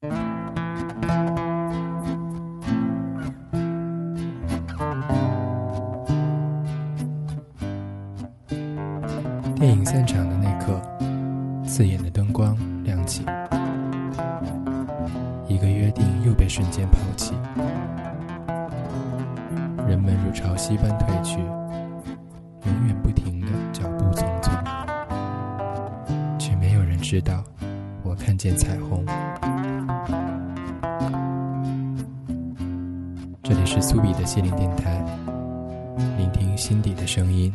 电影散场的那刻，刺眼的灯光亮起，一个约定又被瞬间抛弃，人们如潮汐般退去，永远不停的脚步匆匆，却没有人知道，我看见彩虹。心灵电台聆听心底的声音。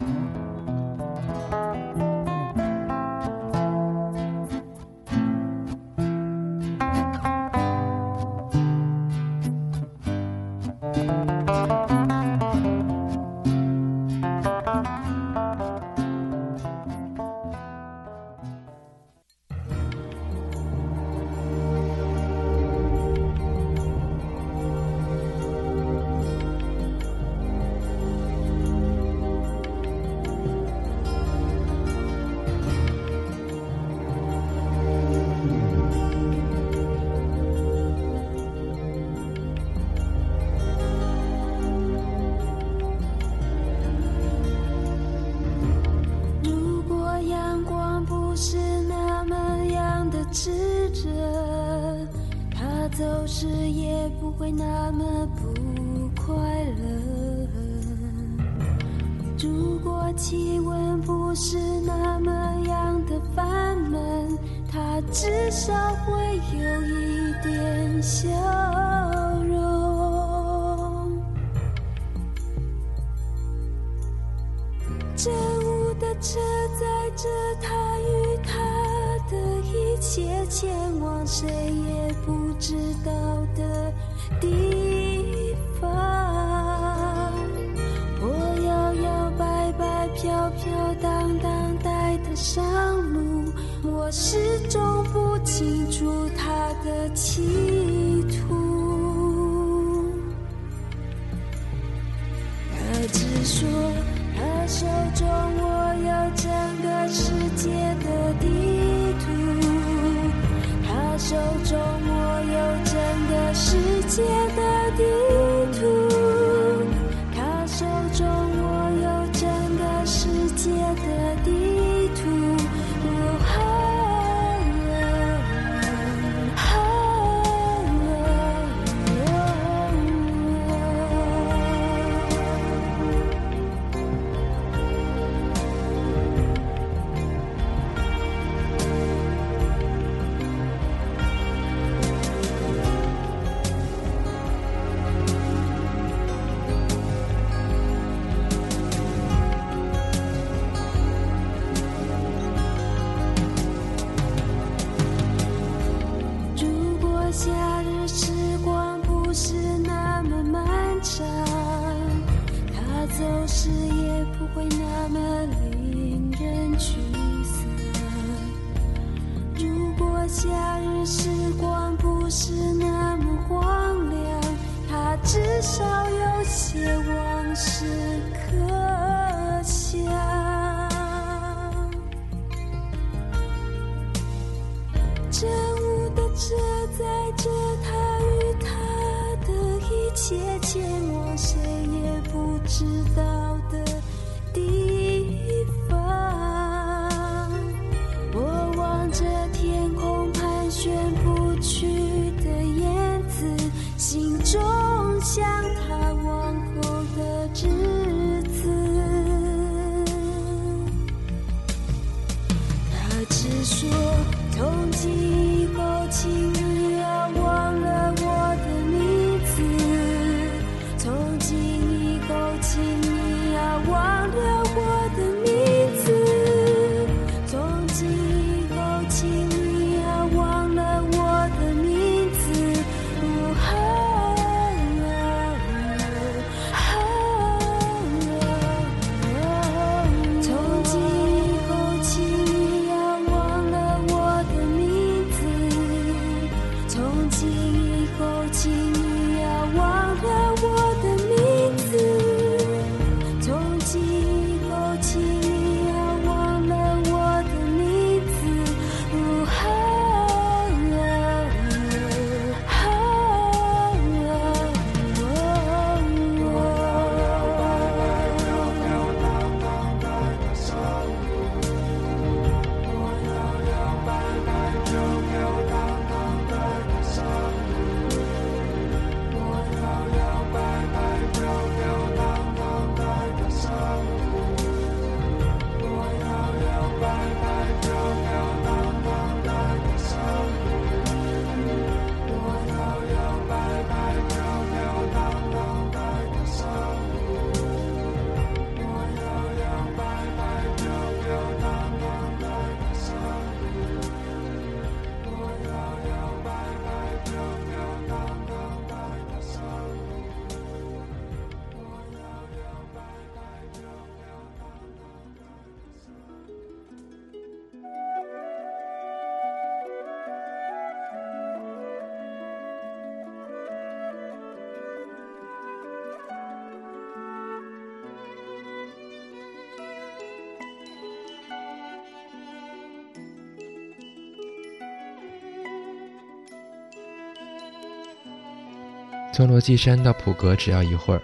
从罗纪山到普格只要一会儿。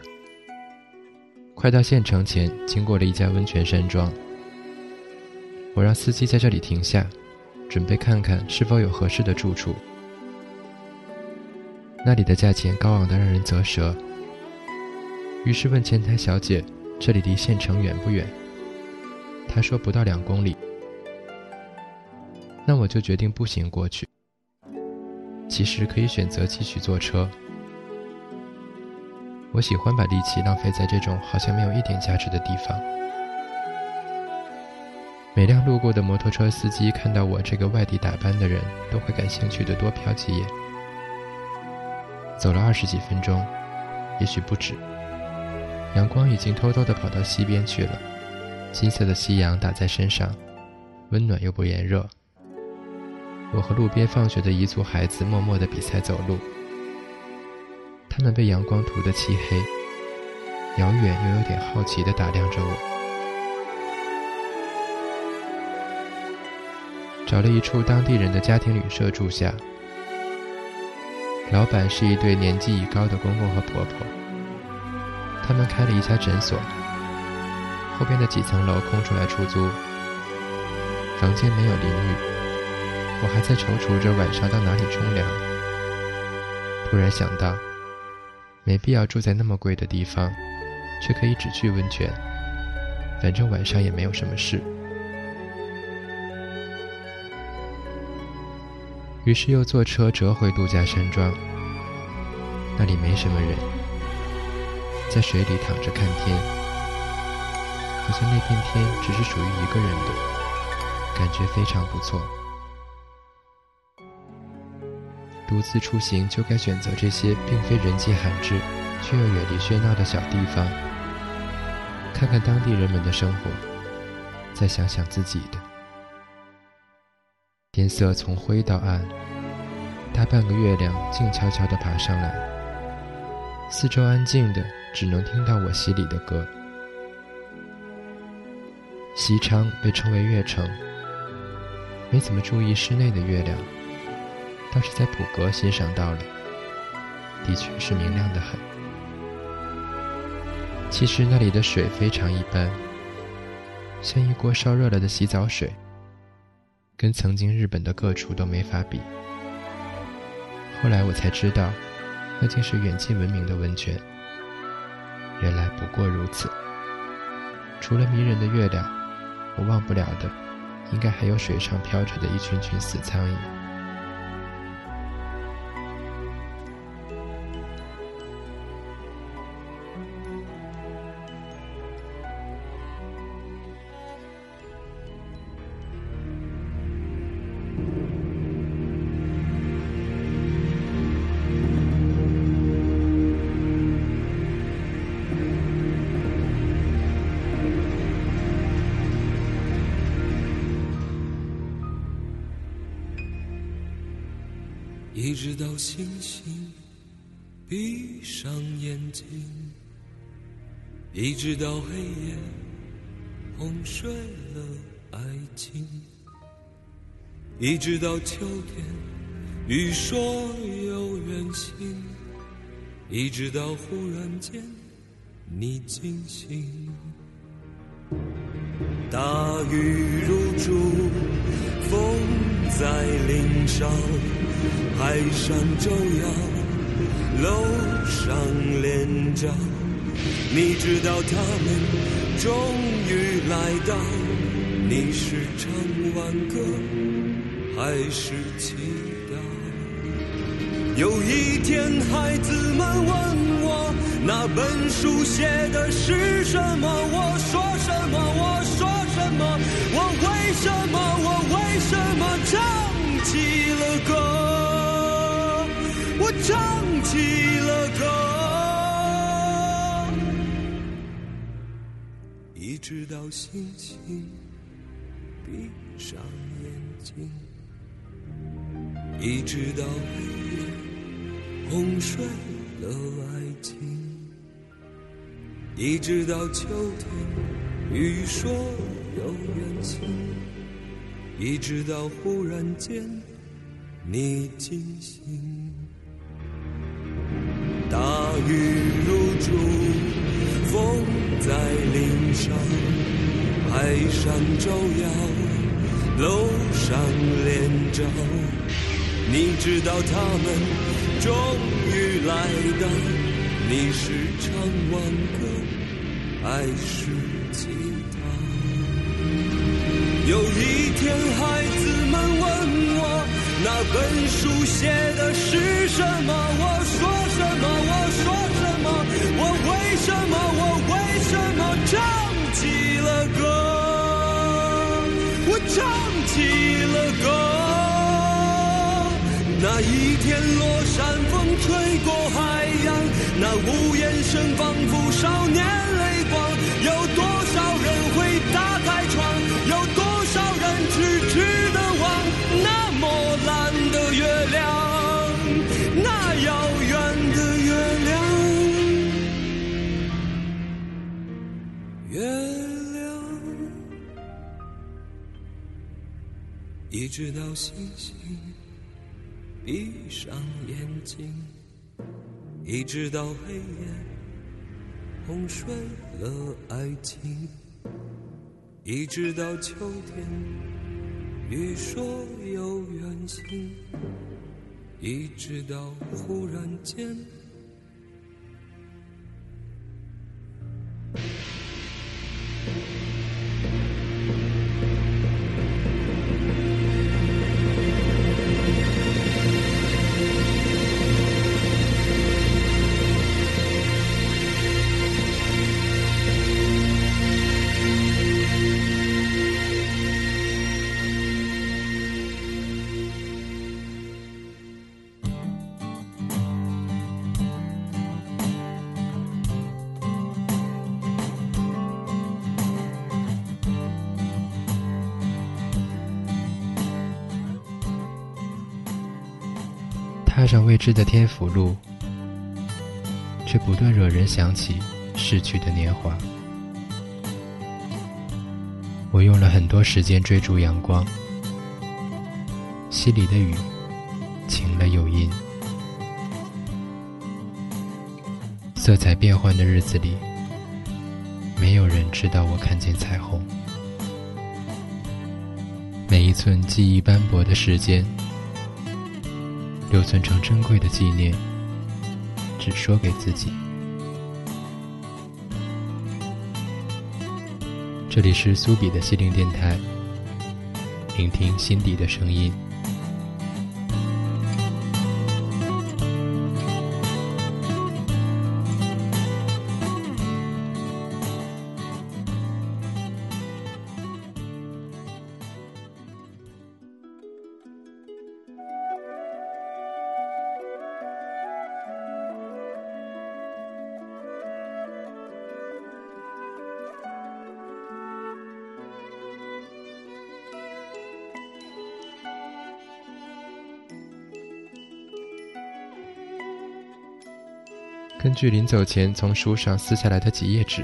快到县城前，经过了一家温泉山庄，我让司机在这里停下，准备看看是否有合适的住处。那里的价钱高昂的让人啧舌，于是问前台小姐：“这里离县城远不远？”她说：“不到两公里。”那我就决定步行过去。其实可以选择继续坐车。我喜欢把力气浪费在这种好像没有一点价值的地方。每辆路过的摩托车司机看到我这个外地打扮的人，都会感兴趣的多瞟几眼。走了二十几分钟，也许不止。阳光已经偷偷的跑到西边去了，金色的夕阳打在身上，温暖又不炎热。我和路边放学的彝族孩子默默的比赛走路。他们被阳光涂得漆黑，遥远又有点好奇地打量着我。找了一处当地人的家庭旅社住下，老板是一对年纪已高的公公和婆婆。他们开了一家诊所，后边的几层楼空出来出租，房间没有淋浴。我还在踌躇着晚上到哪里冲凉，突然想到。没必要住在那么贵的地方，却可以只去温泉。反正晚上也没有什么事。于是又坐车折回度假山庄。那里没什么人，在水里躺着看天，好像那片天只是属于一个人的，感觉非常不错。独自出行就该选择这些并非人迹罕至，却又远离喧闹的小地方，看看当地人们的生活，再想想自己的。天色从灰到暗，大半个月亮静悄悄地爬上来，四周安静的，只能听到我心里的歌。西昌被称为月城，没怎么注意室内的月亮。倒是在普格欣赏到了，的确是明亮的很。其实那里的水非常一般，像一锅烧热了的洗澡水，跟曾经日本的各处都没法比。后来我才知道，那竟是远近闻名的温泉。原来不过如此。除了迷人的月亮，我忘不了的，应该还有水上飘着的一群群死苍蝇。一直到黑夜哄睡了爱情，一直到秋天雨说有远行，一直到忽然间你惊醒，大雨如注，风在林梢。海上舟摇，楼上连着。你知道他们终于来到。你是唱完歌，还是祈祷？有一天，孩子们问我，那本书写的是什么？我说什么？我说什么？我为什么？我为什么唱起了歌？我唱起了歌，直到星星闭上眼睛，一直到黑夜哄睡了爱情，一直到秋天雨说有远行，一直到忽然间你惊醒。大雨如注，风在林梢，海上照耀，楼上连着。你知道他们终于来到，你是唱挽歌，还是吉他？有一天，孩子们问我，那本书写的是什么？我说什么？我说什么？我为什么？我为什么唱起了歌？我唱起了歌。那一天，落山风吹过海洋，那屋檐声仿佛少年泪光。有多少人会打开一直到星星。闭上眼睛，一直到黑夜哄睡了爱情，一直到秋天雨说有远行，一直到忽然间。上未知的天府路，却不断惹人想起逝去的年华。我用了很多时间追逐阳光，溪里的雨晴了又阴，色彩变幻的日子里，没有人知道我看见彩虹。每一寸记忆斑驳的时间。留存成珍贵的纪念，只说给自己。这里是苏比的心灵电台，聆听心底的声音。根据临走前从书上撕下来的几页纸，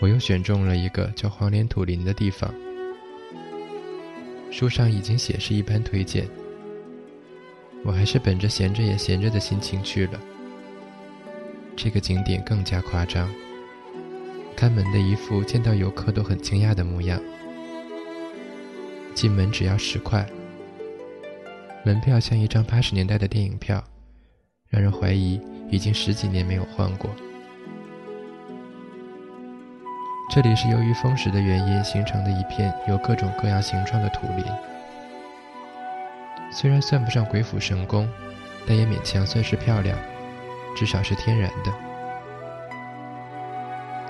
我又选中了一个叫黄连土林的地方。书上已经写是一般推荐，我还是本着闲着也闲着的心情去了。这个景点更加夸张，看门的一副见到游客都很惊讶的模样。进门只要十块，门票像一张八十年代的电影票，让人怀疑。已经十几年没有换过。这里是由于风蚀的原因形成的一片有各种各样形状的土林，虽然算不上鬼斧神工，但也勉强算是漂亮，至少是天然的。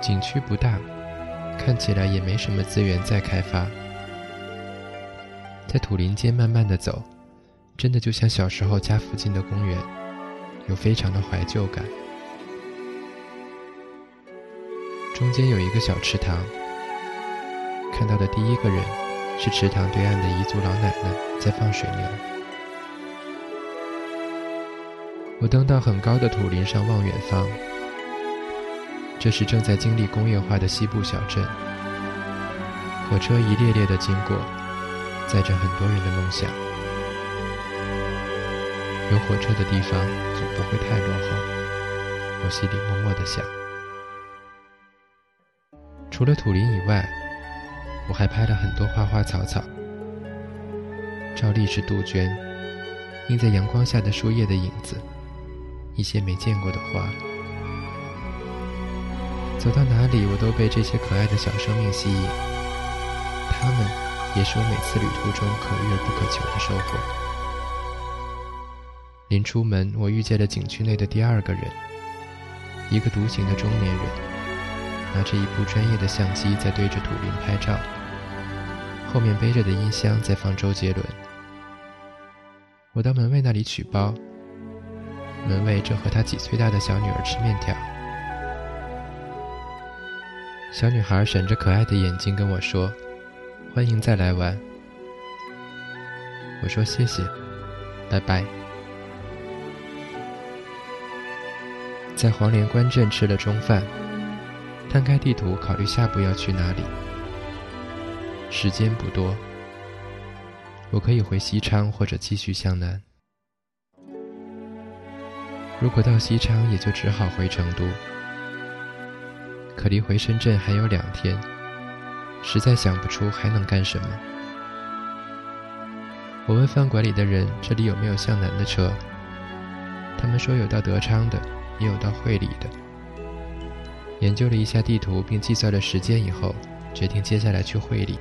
景区不大，看起来也没什么资源再开发。在土林间慢慢的走，真的就像小时候家附近的公园。有非常的怀旧感。中间有一个小池塘，看到的第一个人是池塘对岸的彝族老奶奶在放水牛。我登到很高的土林上望远方，这是正在经历工业化的西部小镇，火车一列列的经过，载着很多人的梦想。有火车的地方会太落后。我心里默默的想。除了土林以外，我还拍了很多花花草草，照例是杜鹃，映在阳光下的树叶的影子，一些没见过的花。走到哪里，我都被这些可爱的小生命吸引，它们也是我每次旅途中可遇而不可求的收获。临出门，我遇见了景区内的第二个人，一个独行的中年人，拿着一部专业的相机在对着土林拍照，后面背着的音箱在放周杰伦。我到门卫那里取包，门卫正和他几岁大的小女儿吃面条。小女孩闪着可爱的眼睛跟我说：“欢迎再来玩。”我说：“谢谢，拜拜。”在黄连关镇吃了中饭，摊开地图考虑下步要去哪里。时间不多，我可以回西昌或者继续向南。如果到西昌，也就只好回成都。可离回深圳还有两天，实在想不出还能干什么。我问饭馆里的人这里有没有向南的车，他们说有到德昌的，也有到会理的。研究了一下地图并计算了时间以后，决定接下来去会理。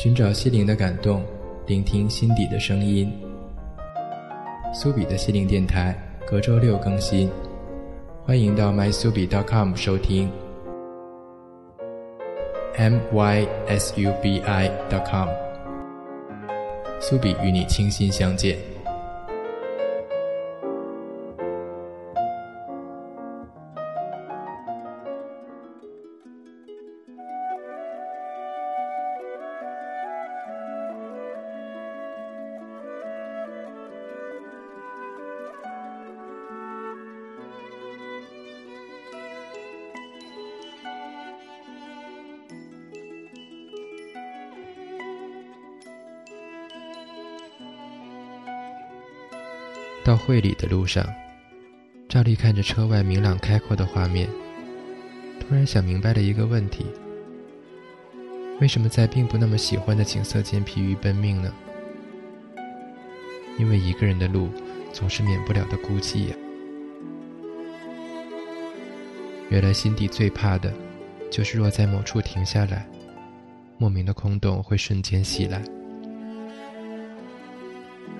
寻找心灵的感动，聆听心底的声音。苏比的心灵电台隔周六更新，欢迎到 mysubi.com 收听。mysubi.com，苏比与你倾心相见。会里的路上，照例看着车外明朗开阔的画面，突然想明白了一个问题：为什么在并不那么喜欢的景色间疲于奔命呢？因为一个人的路总是免不了的孤寂呀。原来心底最怕的，就是若在某处停下来，莫名的空洞会瞬间袭来。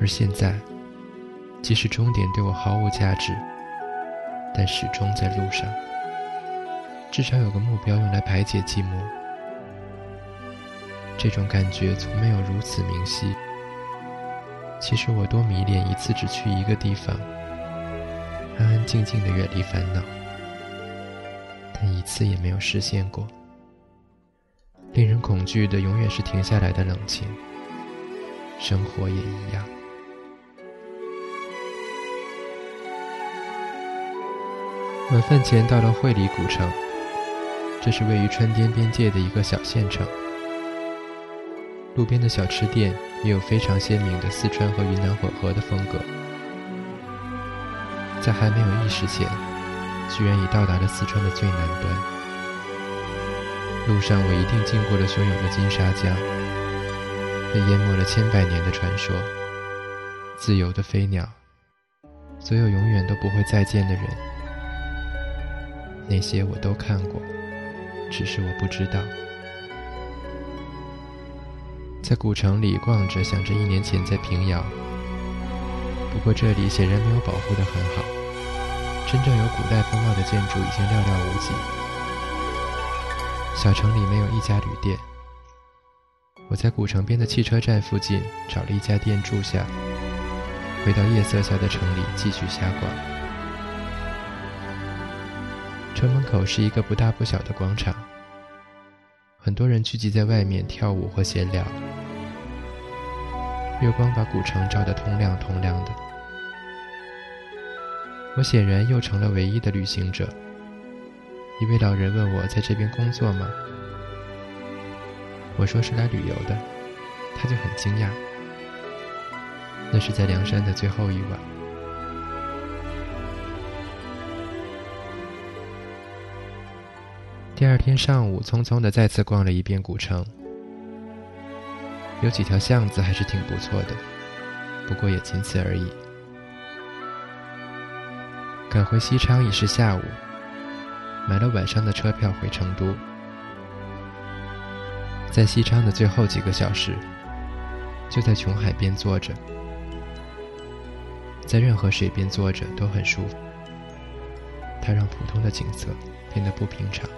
而现在。即使终点对我毫无价值，但始终在路上。至少有个目标用来排解寂寞。这种感觉从没有如此明晰。其实我多迷恋一次只去一个地方，安安静静的远离烦恼，但一次也没有实现过。令人恐惧的永远是停下来的冷清。生活也一样。晚饭前到了会理古城，这是位于川滇边界的一个小县城。路边的小吃店也有非常鲜明的四川和云南混合的风格。在还没有意识前，居然已到达了四川的最南端。路上我一定经过了汹涌的金沙江，被淹没了千百年的传说，自由的飞鸟，所有永远都不会再见的人。那些我都看过，只是我不知道。在古城里逛着，想着一年前在平遥。不过这里显然没有保护得很好，真正有古代风貌的建筑已经寥寥无几。小城里没有一家旅店。我在古城边的汽车站附近找了一家店住下，回到夜色下的城里继续瞎逛。城门口是一个不大不小的广场，很多人聚集在外面跳舞或闲聊。月光把古城照得通亮通亮的。我显然又成了唯一的旅行者。一位老人问我在这边工作吗？我说是来旅游的，他就很惊讶。那是在凉山的最后一晚。第二天上午，匆匆的再次逛了一遍古城，有几条巷子还是挺不错的，不过也仅此而已。赶回西昌已是下午，买了晚上的车票回成都。在西昌的最后几个小时，就在琼海边坐着，在任何水边坐着都很舒服，它让普通的景色变得不平常。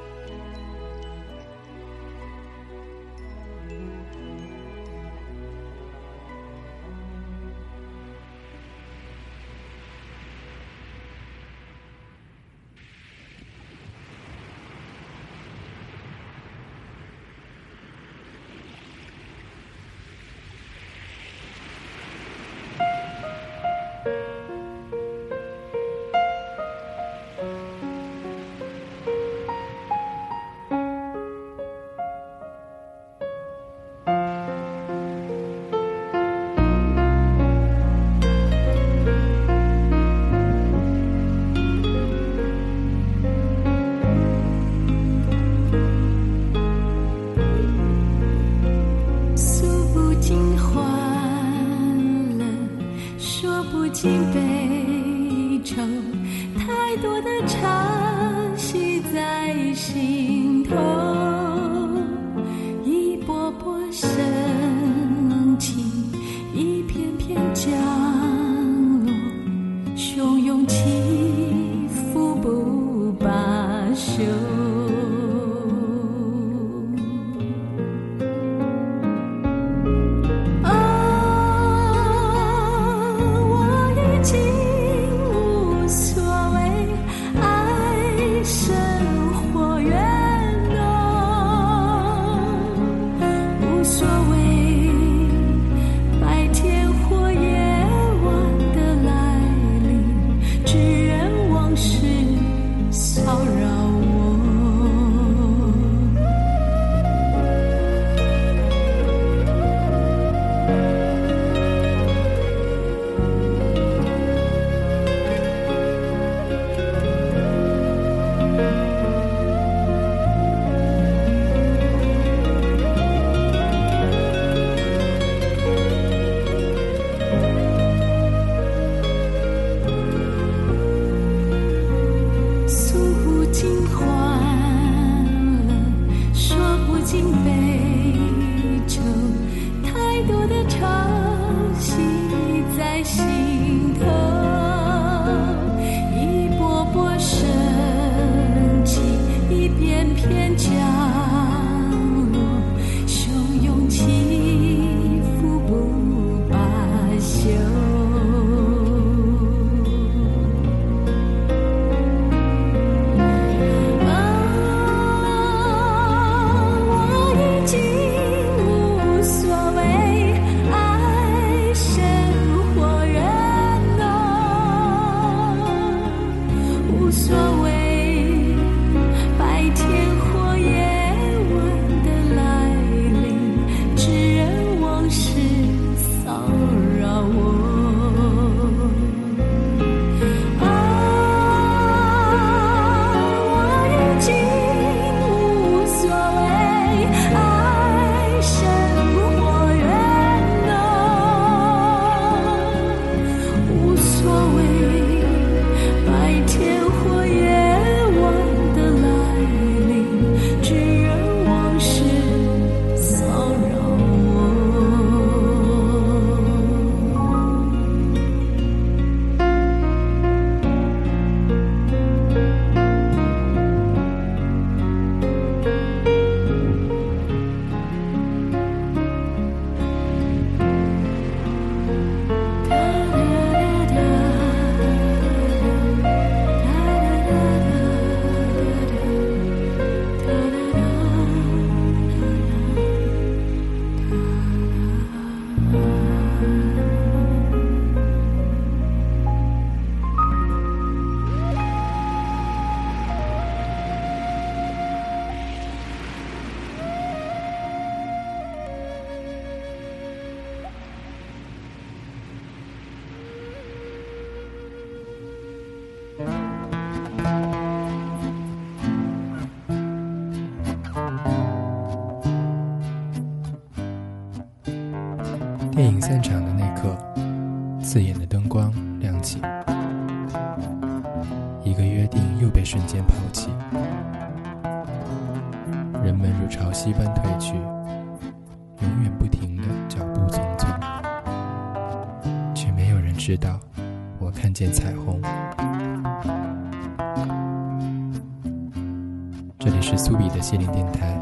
心灵电台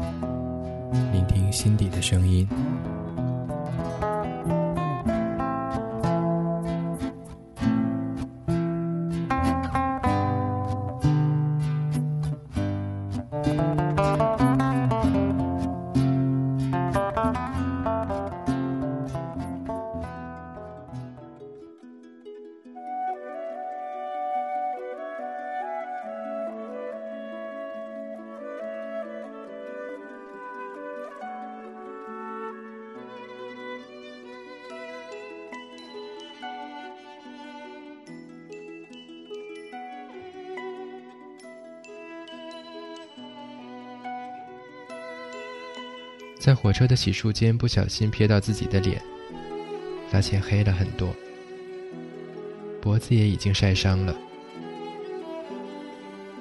聆听心底的声音。火车的洗漱间不小心瞥到自己的脸发现黑了很多。脖子也已经晒伤了。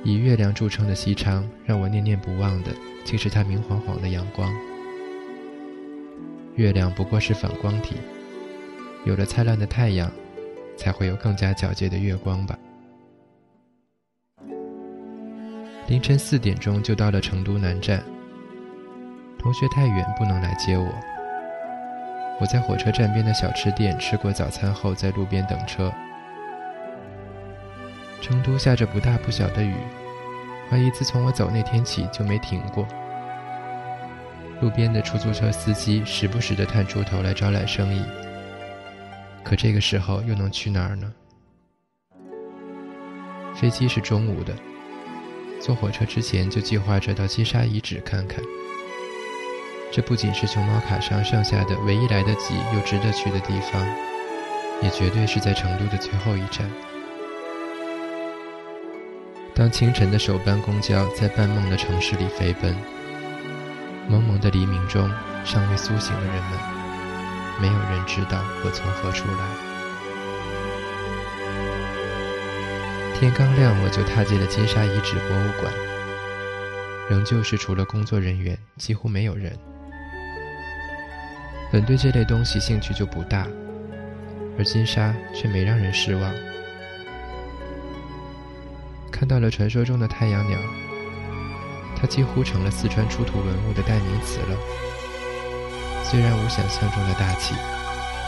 以月亮著称的西昌让我念念不忘的竟是它明晃晃的阳光。月亮不过是反光体有了灿烂的太阳才会有更加皎洁的月光吧。凌晨四点钟就到了成都南站同学太远不能来接我。我在火车站边的小吃店吃过早餐后，在路边等车。成都下着不大不小的雨，怀疑自从我走那天起就没停过。路边的出租车司机时不时地探出头来招揽生意，可这个时候又能去哪儿呢？飞机是中午的。坐火车之前就计划着到金沙遗址看看。这不仅是熊猫卡上剩下的唯一来得及又值得去的地方，也绝对是在成都的最后一站。当清晨的首班公交在半梦的城市里飞奔，蒙蒙的黎明中，尚未苏醒的人们，没有人知道我从何处来。天刚亮，我就踏进了金沙遗址博物馆，仍旧是除了工作人员，几乎没有人。本对这类东西兴趣就不大，而金沙却没让人失望。看到了传说中的太阳鸟，它几乎成了四川出土文物的代名词了。虽然无想象中的大气，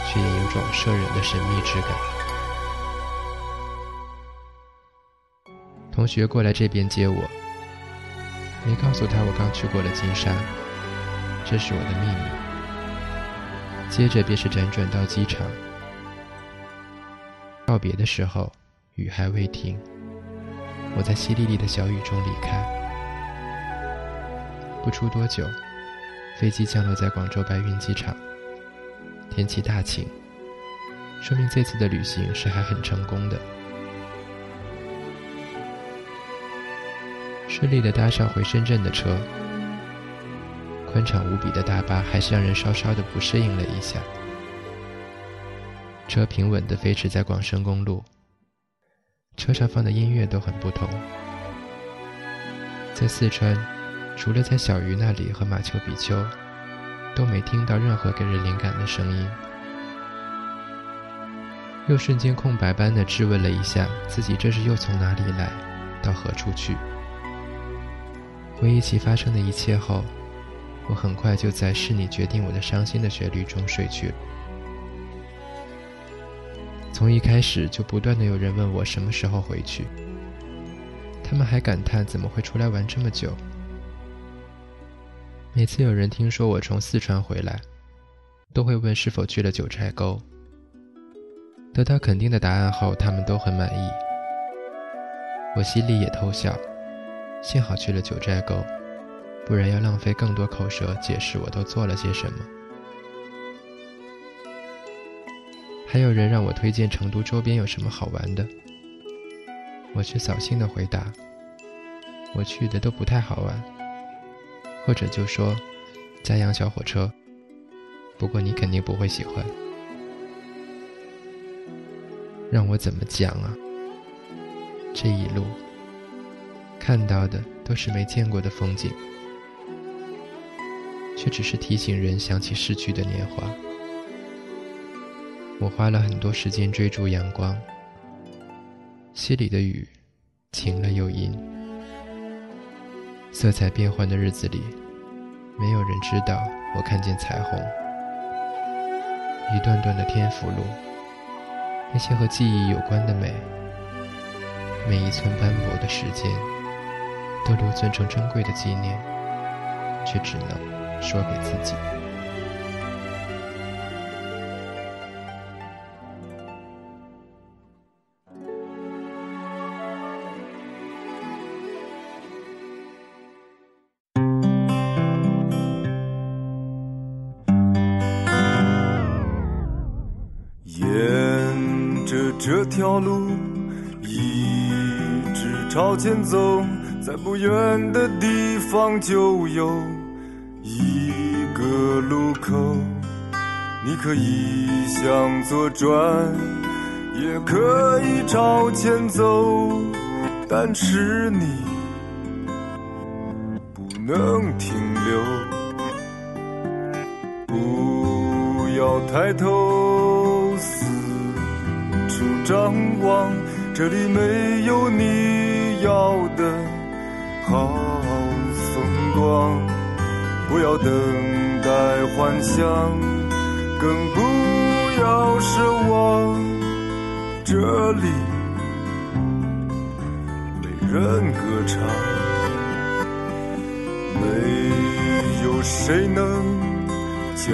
却也有种摄人的神秘之感。同学过来这边接我，没告诉他我刚去过了金沙，这是我的秘密。接着便是辗转到机场，告别的时候，雨还未停，我在淅沥沥的小雨中离开。不出多久，飞机降落在广州白云机场，天气大晴，说明这次的旅行是还很成功的。顺利的搭上回深圳的车，宽敞无比的大巴还是让人稍稍的不适应了一下。车平稳地飞驰在广深公路，车上放的音乐都很不同。在四川，除了在小鱼那里和马丘比丘，都没听到任何给人灵感的声音。又瞬间空白般的质问了一下自己：这是又从哪里来，到何处去？回忆起发生的一切后，我很快就在“是你决定我的伤心”的旋律中睡去。从一开始就不断的有人问我什么时候回去，他们还感叹怎么会出来玩这么久。每次有人听说我从四川回来，都会问是否去了九寨沟。得到肯定的答案后，他们都很满意，我心里也偷笑。幸好去了九寨沟，不然要浪费更多口舌解释我都做了些什么。还有人让我推荐成都周边有什么好玩的，我却扫兴的回答：“我去的都不太好玩。”或者就说：“嘉阳小火车。”不过你肯定不会喜欢。让我怎么讲啊？这一路。看到的都是没见过的风景，却只是提醒人想起逝去的年华。我花了很多时间追逐阳光，溪里的雨晴了又阴，色彩变幻的日子里，没有人知道我看见彩虹。一段段的天府路，那些和记忆有关的美，每一寸斑驳的时间。都留存成珍贵的纪念，却只能说给自己。沿着这条路一直朝前走。在不远的地方就有你可以向左转，也可以朝前走，但是你不能停留。不要抬头四处张望，这里没有你要的好风光。不要等待幻想，更不要奢望。这里没人歌唱，没有谁能将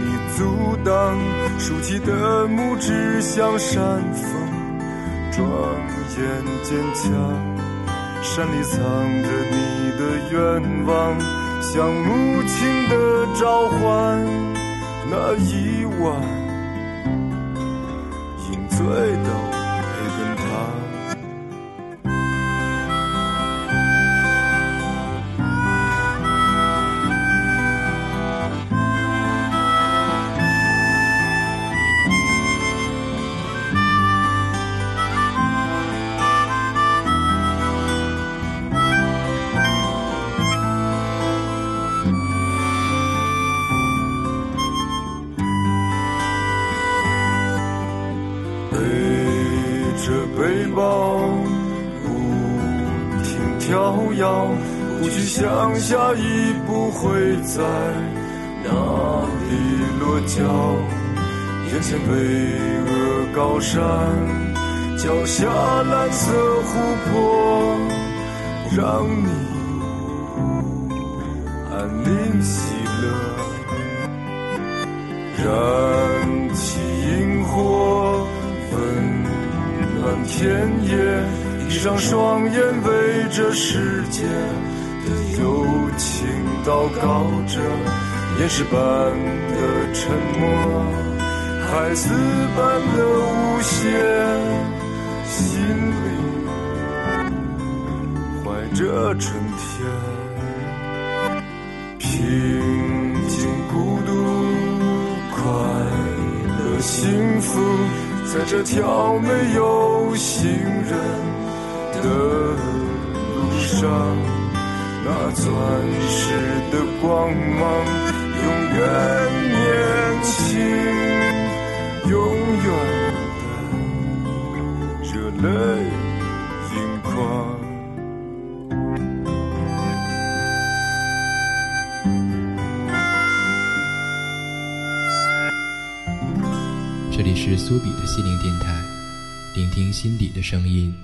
你阻挡。竖起的拇指像山峰，庄严坚强。山里藏着你的愿望，像母亲的召唤。那一晚。饮醉的。想下一步会在哪里落脚？眼前巍峨高山，脚下蓝色湖泊，让你安宁喜乐。燃起萤火，温暖田野，闭上双眼，为这世界。情祷告着，岩石般的沉默，孩子般的无邪，心里怀着春天，平静、孤独、快乐、幸福，在这条没有行人的路上。那钻石的光芒，永远年轻，永远的热泪盈眶。这里是苏比的心灵电台，聆听心底的声音。